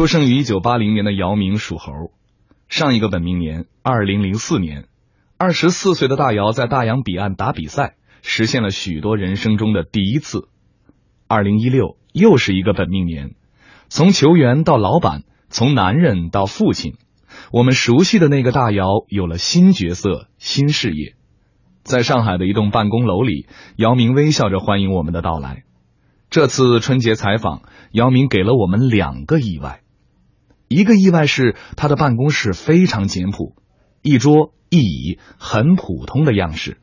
出生于一九八零年的姚明属猴，上一个本命年二零零四年，二十四岁的大姚在大洋彼岸打比赛，实现了许多人生中的第一次。二零一六又是一个本命年，从球员到老板，从男人到父亲，我们熟悉的那个大姚有了新角色、新事业。在上海的一栋办公楼里，姚明微笑着欢迎我们的到来。这次春节采访，姚明给了我们两个意外。一个意外是他的办公室非常简朴，一桌一椅很普通的样式；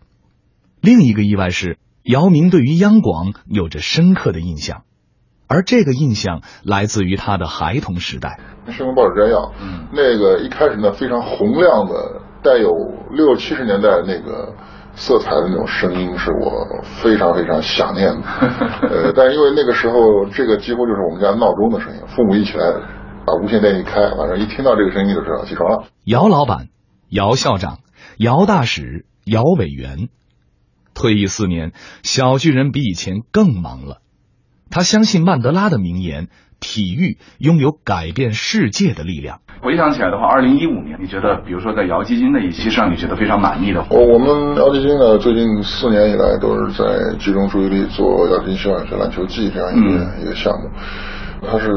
另一个意外是姚明对于央广有着深刻的印象，而这个印象来自于他的孩童时代。新闻报纸摘要，嗯，那个一开始呢非常洪亮的，带有六七十年代那个。色彩的那种声音是我非常非常想念的，呃，但因为那个时候这个几乎就是我们家闹钟的声音，父母一起来把无线电一开，晚上一听到这个声音就知道起床了。姚老板、姚校长、姚大使、姚委员，退役四年，小巨人比以前更忙了。他相信曼德拉的名言。体育拥有改变世界的力量。回想起来的话，二零一五年，你觉得，比如说在姚基金那一期上，你觉得非常满意的？我我们姚基金呢，最近四年以来都是在集中注意力做姚基金希望小学篮球季这样一个一个项目。它是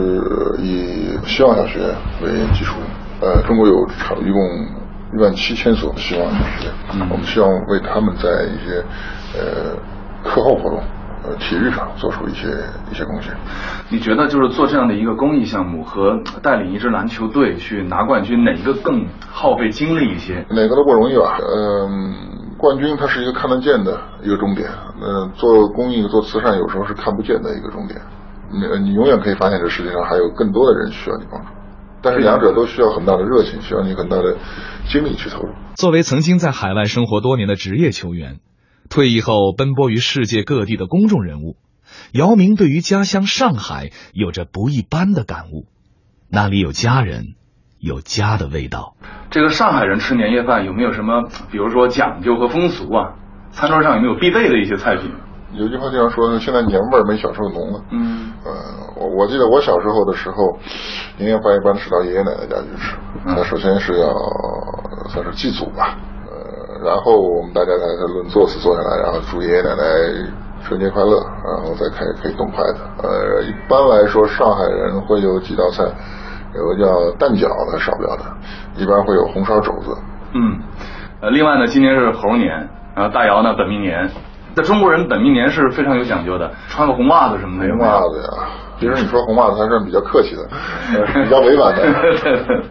以希望小学为基础，呃，中国有超一共一万七千所希望小学，我们希望为他们在一些呃课后活动。呃，体育上做出一些一些贡献。你觉得就是做这样的一个公益项目和带领一支篮球队去拿冠军，哪一个更耗费精力一些？哪个都不容易吧。嗯，冠军它是一个看得见的一个终点。嗯，做公益做慈善有时候是看不见的一个终点。你你永远可以发现这世界上还有更多的人需要你帮助，但是两者都需要很大的热情，需要你很大的精力去投入。作为曾经在海外生活多年的职业球员。退役后奔波于世界各地的公众人物，姚明对于家乡上海有着不一般的感悟。那里有家人，有家的味道。这个上海人吃年夜饭有没有什么，比如说讲究和风俗啊？餐桌上有没有必备的一些菜品？有句话经常说，现在年味儿没小时候浓了。嗯，呃，我我记得我小时候的时候，年夜饭一般是到爷爷奶奶家去吃。那首先是要算是祭祖吧。呃然后我们大家在轮座次坐下来，然后祝爷爷奶奶春节快乐，然后再开可以动筷子。呃，一般来说上海人会有几道菜，有个叫蛋饺子少不了的，一般会有红烧肘子。嗯，呃，另外呢，今年是猴年，然后大姚呢本命年，在中国人本命年是非常有讲究的，穿个红袜子什么的。红袜子呀。其实你说红袜子还是比较客气的，比较委婉的。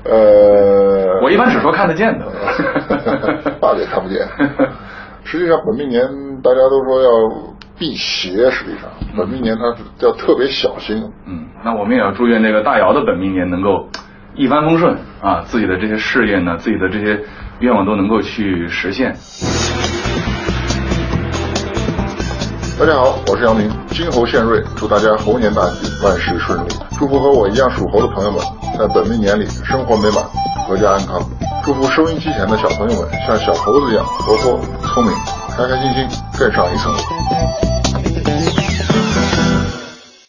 呃，我一般只说看得见的，袜子也看不见。实际上本命年大家都说要辟邪，实际上本命年它要特别小心。嗯，那我们也要祝愿这个大姚的本命年能够一帆风顺啊，自己的这些事业呢，自己的这些愿望都能够去实现。大家好，我是杨明，金猴献瑞，祝大家猴年大吉，万事顺利。祝福和我一样属猴的朋友们，在本命年里生活美满，阖家安康。祝福收音机前的小朋友们，像小猴子一样活泼聪明，开开心心，更上一层楼。